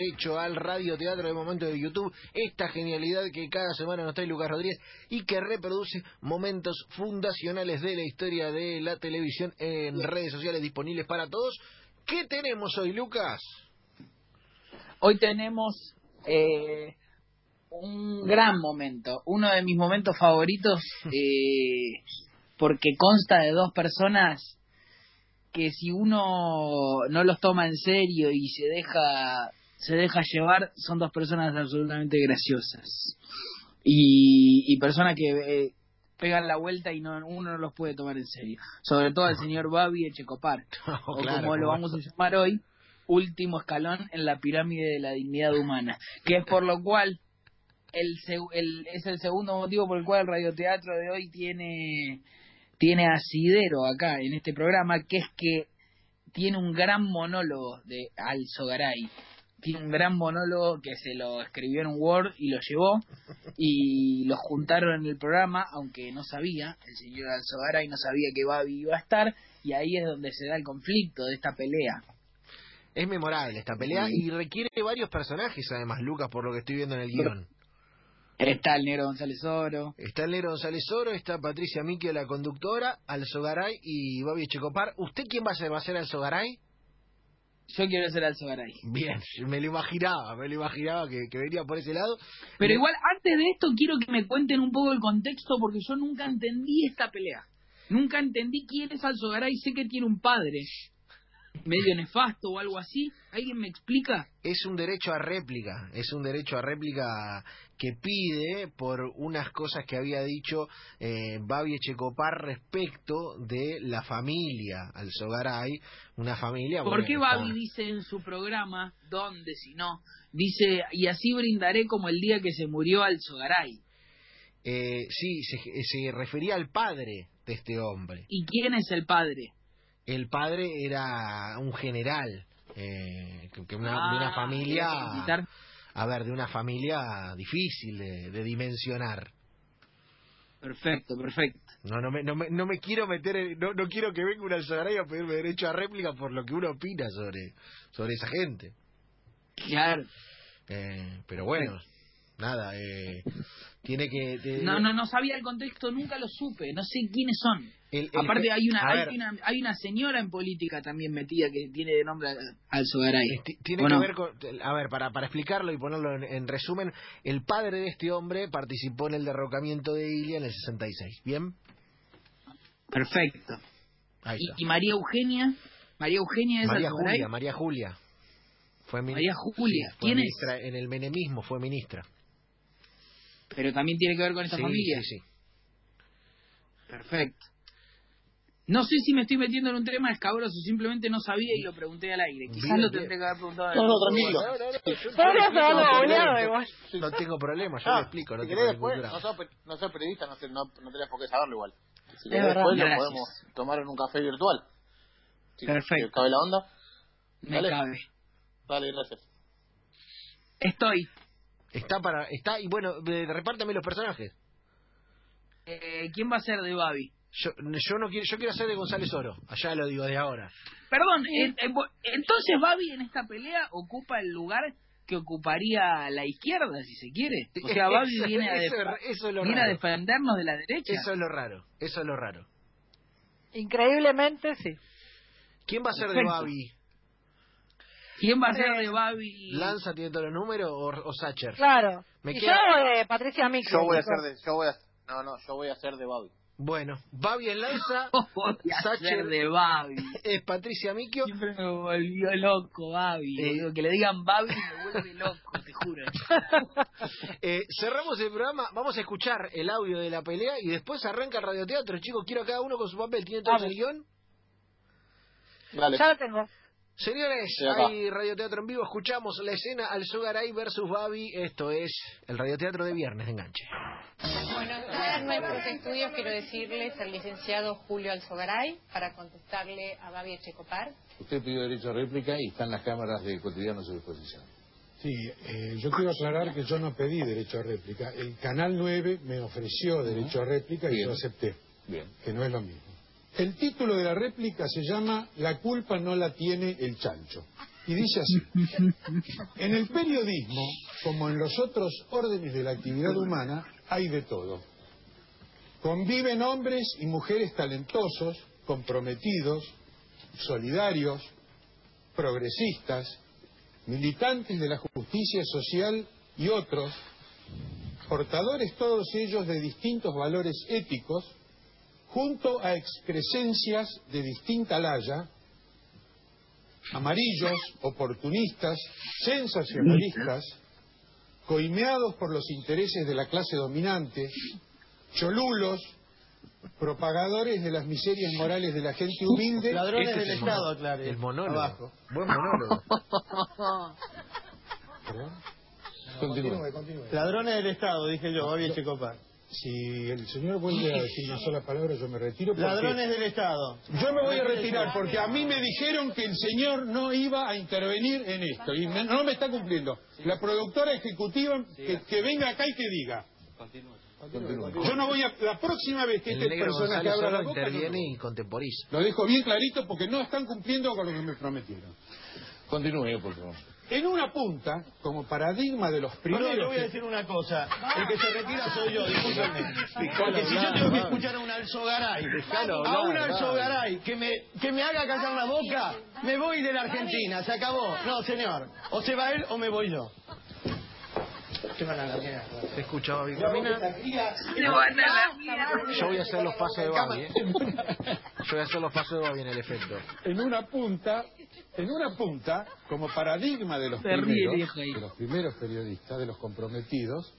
derecho al radioteatro de momento de YouTube, esta genialidad que cada semana nos trae Lucas Rodríguez y que reproduce momentos fundacionales de la historia de la televisión en redes sociales disponibles para todos. ¿Qué tenemos hoy, Lucas? Hoy tenemos eh, un gran momento, uno de mis momentos favoritos, eh, porque consta de dos personas que si uno no los toma en serio y se deja se deja llevar son dos personas absolutamente graciosas. Y, y personas que eh, pegan la vuelta y no uno no los puede tomar en serio. Sobre todo al señor Babi Echecopar Oh, o claro, como lo vamos a llamar hoy último escalón en la pirámide de la dignidad humana. Que es por lo cual el, el- es el segundo motivo por el cual el radioteatro de hoy tiene tiene asidero acá en este programa, que es que tiene un gran monólogo de Alzogaray. Tiene un gran monólogo que se lo escribió en un Word y lo llevó y lo juntaron en el programa, aunque no sabía, el señor Alzogaray no sabía que Babi iba a estar y ahí es donde se da el conflicto de esta pelea. Es memorable esta pelea y requiere varios personajes, además, Lucas, por lo que estoy viendo en el guion. Está el negro González Oro, Está el negro González Oro, está Patricia Miquio, la conductora, Alzogaray y Babi Echecopar. ¿Usted quién va a ser? ¿Va a ser Alzogaray? Yo quiero ser Alzogaray. Bien, me lo imaginaba, me lo imaginaba que, que venía por ese lado. Pero Eh, igual, antes de esto, quiero que me cuenten un poco el contexto, porque yo nunca entendí esta pelea. Nunca entendí quién es Alzogaray. Sé que tiene un padre medio nefasto o algo así. ¿Alguien me explica? Es un derecho a réplica, es un derecho a réplica que pide por unas cosas que había dicho eh, Babi Echecopar respecto de la familia Alzogaray, una familia... ¿Por bueno, qué Babi dice en su programa, ¿dónde si no? Dice, y así brindaré como el día que se murió Alzogaray. Eh, sí, se, se refería al padre de este hombre. ¿Y quién es el padre? El padre era un general, eh, que- una, de una Ah, familia... A ver, de una familia difícil de, de dimensionar. Perfecto, perfecto. No, no me, no me, no me quiero meter, en- no, no quiero que venga un Alzogaray a pedirme derecho a réplica por lo que uno opina sobre, sobre esa gente. Claro. Eh, pero bueno, nada, eh, tiene que... de- No, no, no sabía el contexto, nunca lo supe. No sé quiénes son. el- el- Aparte hay una, hay una hay una señora en política también metida que tiene de nombre eh, ti- tiene ¿O que no? ver con... A ver, para, para explicarlo y ponerlo en, en resumen, el padre de este hombre participó en el derrocamiento de Ilia en el 66. ¿Bien? Perfecto. Ahí Y, está. y María Eugenia, María Eugenia es María. Julia, María Julia. Fue María Julia, fue ¿quién es? ministra, En el menemismo fue ministra. Pero también tiene que ver con esta Sí, familia. sí, sí. Perfecto. No sé si me estoy metiendo en un tema escabroso, simplemente no sabía y lo pregunté al aire. Quizás lo tendré que haber preguntado. No, no, tranquilo. No, tengo problema. igual. No tengo problema, yo Ah, le explico, no después, no sos, pe- no sos periodista, no, sé, no, no tenés por qué saberlo igual. Si después lo Gracias. podemos tomar en un café virtual. Si- Perfecto. ¿Cabe la onda? Me Dale. cabe. Dale, gracias. Estoy. Está para, está, y bueno, repártame los personajes. Eh, ¿Quién va a ser de Babi? Yo, yo no quiero, yo quiero hacer de González Oro, allá lo digo de ahora. Perdón, bo- entonces Babi en esta pelea ocupa el lugar que ocuparía la izquierda, si se quiere. O sea, Babi Eso- viene, a, eso def- es- eso es lo viene a defendernos de la derecha. Eso es lo raro, eso es lo raro. Increíblemente, sí. ¿Quién va a ser de. Babi? ¿Quién va a ser de Babi? ¿Lanza tiene todos los números o, o Sacher? Claro. Me y queda- yo, eh, Patricia Micro. Yo voy a hacer de, yo voy a, no, no, yo voy a hacer de Bobby. Bueno, Babi en Lanza Sacher- ser de Babi. es Patricia Miquio. Siempre me volvió loco Babi. Eh. Que le digan Babi me vuelve loco, te juro. Eh, cerramos el programa, vamos a escuchar el audio de la pelea y después arranca el radioteatro. Chicos, quiero a cada uno con su papel. ¿Tiene todo el guion? Dale. Ya lo tengo. Señores, acá. hay radioteatro en vivo. Escuchamos la escena Alzogaray versus Babi. Esto es el radioteatro de viernes de enganche. Buenos días, nuestros estudios. Quiero decirles al licenciado Julio Alzogaray para contestarle a Babi Echecopar. Usted pidió derecho a réplica y están las cámaras de cotidiano a su disposición. Sí, eh, yo quiero aclarar que yo no pedí derecho a réplica. El Canal 9 me ofreció derecho a réplica y Bien. yo acepté, Bien. que no es lo mismo. El título de la réplica se llama La culpa no la tiene el chancho. Y dice así, en el periodismo, como en los otros órdenes de la actividad humana, hay de todo. Conviven hombres y mujeres talentosos, comprometidos, solidarios, progresistas, militantes de la justicia social y otros, portadores todos ellos de distintos valores éticos, junto a excrescencias de distinta laya, amarillos, oportunistas, sensacionalistas, coimeados por los intereses de la clase dominante, cholulos, propagadores de las miserias morales de la gente humilde. Ladrones Este del es el Estado, aclare. El monólogo. Abajo. Buen monólogo. ¿Perdón? Continúa. Ladrones del Estado, dije yo, Babi Echecopar. Si el señor vuelve a decir una sola palabra, yo me retiro. porque Ladrones del Estado. Yo me voy a retirar porque a mí me dijeron que el señor no iba a intervenir en esto y me- no me está cumpliendo. La productora ejecutiva que, que venga acá y que diga. Yo no voy a. La próxima vez que El este personaje abra la boca. no interviene y contemporiza. Lo dejo bien clarito porque no están cumpliendo con lo que me prometieron. Continúe, por favor. En una punta, como paradigma de los No, primeros. yo voy a decir una cosa. El que se retira soy yo, discúlpenme. Porque si yo tengo que escuchar a un alzogaray, a un alzogaray que me, que me haga callar la boca, me voy de la Argentina, se acabó. No, señor. O se va él o me voy yo. Se van a la mierda. ¿Se escucha Babi Camina? Se van a la mierda. Yo voy a hacer los pasos de Babi, ¿eh? Yo voy a hacer los pasos de Babi en el efecto. en una punta, en una punta, como paradigma de los primeros, de los primeros periodistas, de los comprometidos,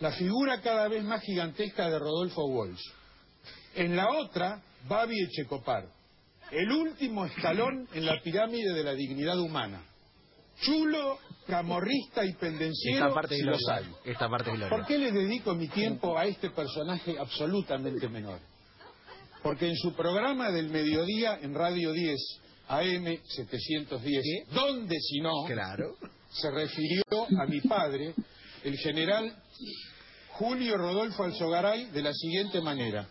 la figura cada vez más gigantesca de Rodolfo Walsh. En la otra, Babi Echecopar, el último escalón en la pirámide de la dignidad humana. Chulo, camorrista y pendenciero, Esta parte es si los gloria. hay. Esta parte es ¿Por gloria. qué le dedico mi tiempo a este personaje absolutamente menor? Porque en su programa del mediodía en Radio 10, AM 710, ¿dónde si no? Claro. Se refirió a mi padre, el general Julio Rodolfo Alzogaray, de la siguiente manera.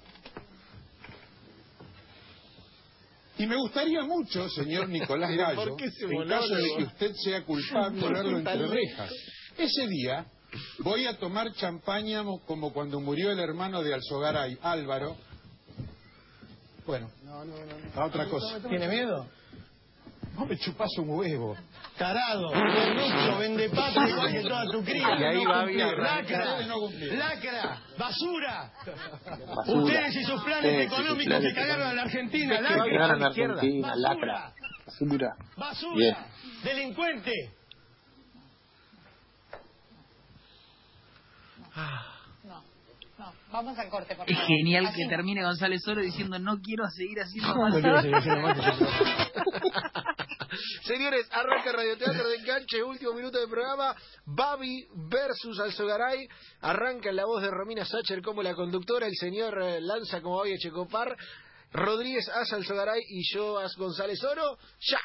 Y me gustaría mucho, señor Nicolás Gallo, ¿Por qué ese en caso de que usted sea culpable, verlo entre rejas. Ese día voy a tomar champaña mo- como cuando murió el hermano de Alzogaray, Álvaro. Bueno, a otra cosa. ¿Tiene miedo? No me chupas un huevo. Tarado, corrupto, vende patria igual que toda tu cría. Y ahí No va cumplir. bien, Lacra, lacra, basura. Basura. Ustedes y sus planes Ustedes económicos planes que cagaron a la Argentina. Es que Lacra, Ganan a la izquierda. Argentina, lacra. Basura. basura, Bien. delincuente. No, no. Vamos al corte, por Es favor. genial Así que no. termine González Oro diciendo no quiero seguir haciendo No más. quiero seguir haciendo más. Señores, arranca Radioteatro de Enganche, último minuto del programa. Babi versus Alzogaray. Arranca en la voz de Romina Sacher como la conductora. El señor eh, lanza como Babi Echecopar. Rodríguez hace Alzogaray y yo as González Oro. ¡Ya!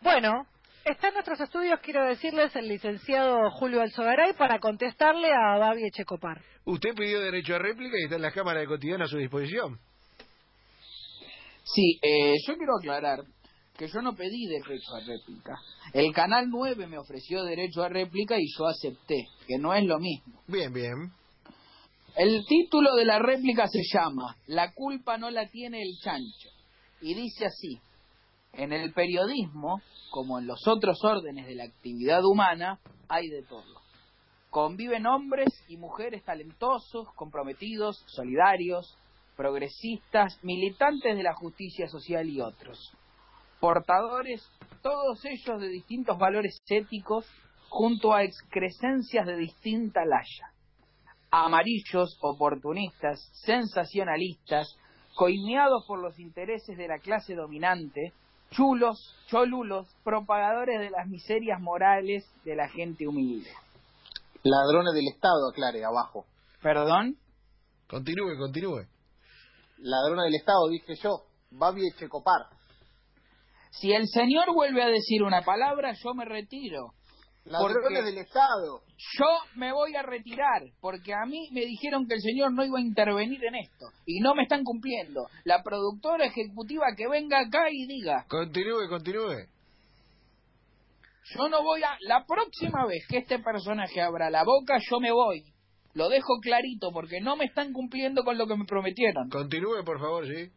Bueno, está en nuestros estudios, quiero decirles, el licenciado Julio Alzogaray para contestarle a Babi Echecopar. Usted pidió derecho a réplica y está en las cámaras de cotidiano a su disposición. Sí, eh, yo quiero aclarar que yo no pedí derecho a réplica. El Canal 9 me ofreció derecho a réplica y yo acepté, que no es lo mismo. Bien, bien. El título de la réplica se llama La culpa no la tiene el chancho. Y dice así, en el periodismo, como en los otros órdenes de la actividad humana, hay de todo. Conviven hombres y mujeres talentosos, comprometidos, solidarios, progresistas, militantes de la justicia social y otros. Portadores, todos ellos de distintos valores éticos, junto a excrescencias de distinta laya amarillos, oportunistas, sensacionalistas, coimeados por los intereses de la clase dominante, chulos, cholulos, propagadores de las miserias morales de la gente humilde. Ladrones del Estado, aclare, abajo. ¿Perdón? Continúe, continúe. Ladrones del Estado, dije yo. Babi Echecopar. Si el señor vuelve a decir una palabra, yo me retiro. Ladrones del Estado. Yo me voy a retirar porque a mí me dijeron que el señor no iba a intervenir en esto y no me están cumpliendo. La productora ejecutiva que venga acá y diga, Continúe, continúe. yo no voy a... La próxima vez que este personaje abra la boca, yo me voy. Lo dejo clarito porque no me están cumpliendo con lo que me prometieron. Continúe, por favor, sí.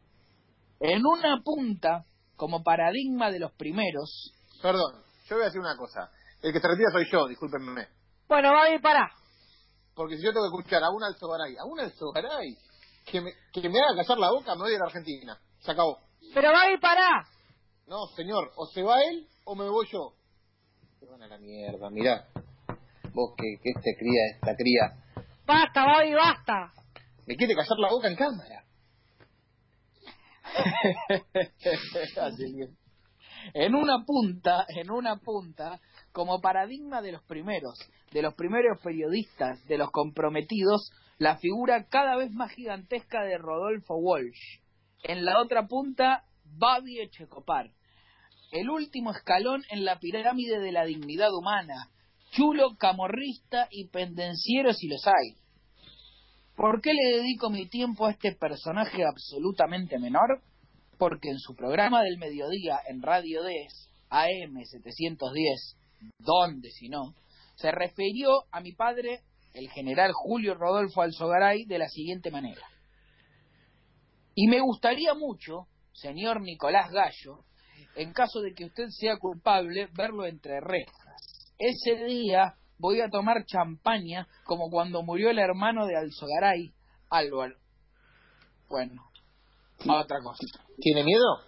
En una punta, como paradigma de los primeros, Perdón, yo voy a decir una cosa. El que se retira soy yo, discúlpenme. Bueno, Babi, pará. Porque si yo tengo que escuchar a una Alzogaray, a una Alzogaray, que me, que me haga callar la boca, me voy a ir a Argentina. Se acabó. Pero Babi, pará. No, señor, o se va él o me voy yo. Se van a la mierda, mirá. Vos que, que este cría, esta cría, Basta, Babi, basta. me quiere callar la boca en cámara. en una punta, en una punta, como paradigma de los primeros, de los primeros periodistas, de los comprometidos, la figura cada vez más gigantesca de Rodolfo Walsh. En la otra punta, Babi Echecopar. El último escalón en la pirámide de la dignidad humana. Chulo, camorrista y pendenciero si los hay. ¿Por qué le dedico mi tiempo a este personaje absolutamente menor? Porque en su programa del mediodía en Radio 10, AM 710, ¿dónde si no? Se refirió a mi padre, el general Julio Rodolfo Alzogaray, de la siguiente manera. Y me gustaría mucho, señor Nicolás Gallo, en caso de que usted sea culpable, verlo entre rejas. Ese día voy a tomar champaña como cuando murió el hermano de Alzogaray, Álvaro. Bueno, a otra cosa. ¿Tiene miedo?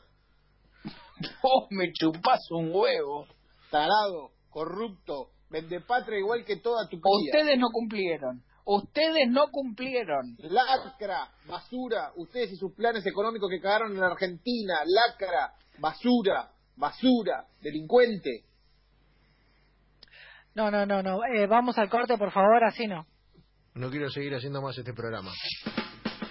Vos me chupás un huevo. Tarado, corrupto, vendepatria igual que toda tu cría. Ustedes no cumplieron. Ustedes no cumplieron. Lacra, basura, ustedes y sus planes económicos que cagaron en la Argentina, lacra, basura, basura, delincuente. No, no, no, no. Eh, vamos al corte, por favor, así no. No quiero seguir haciendo más este programa.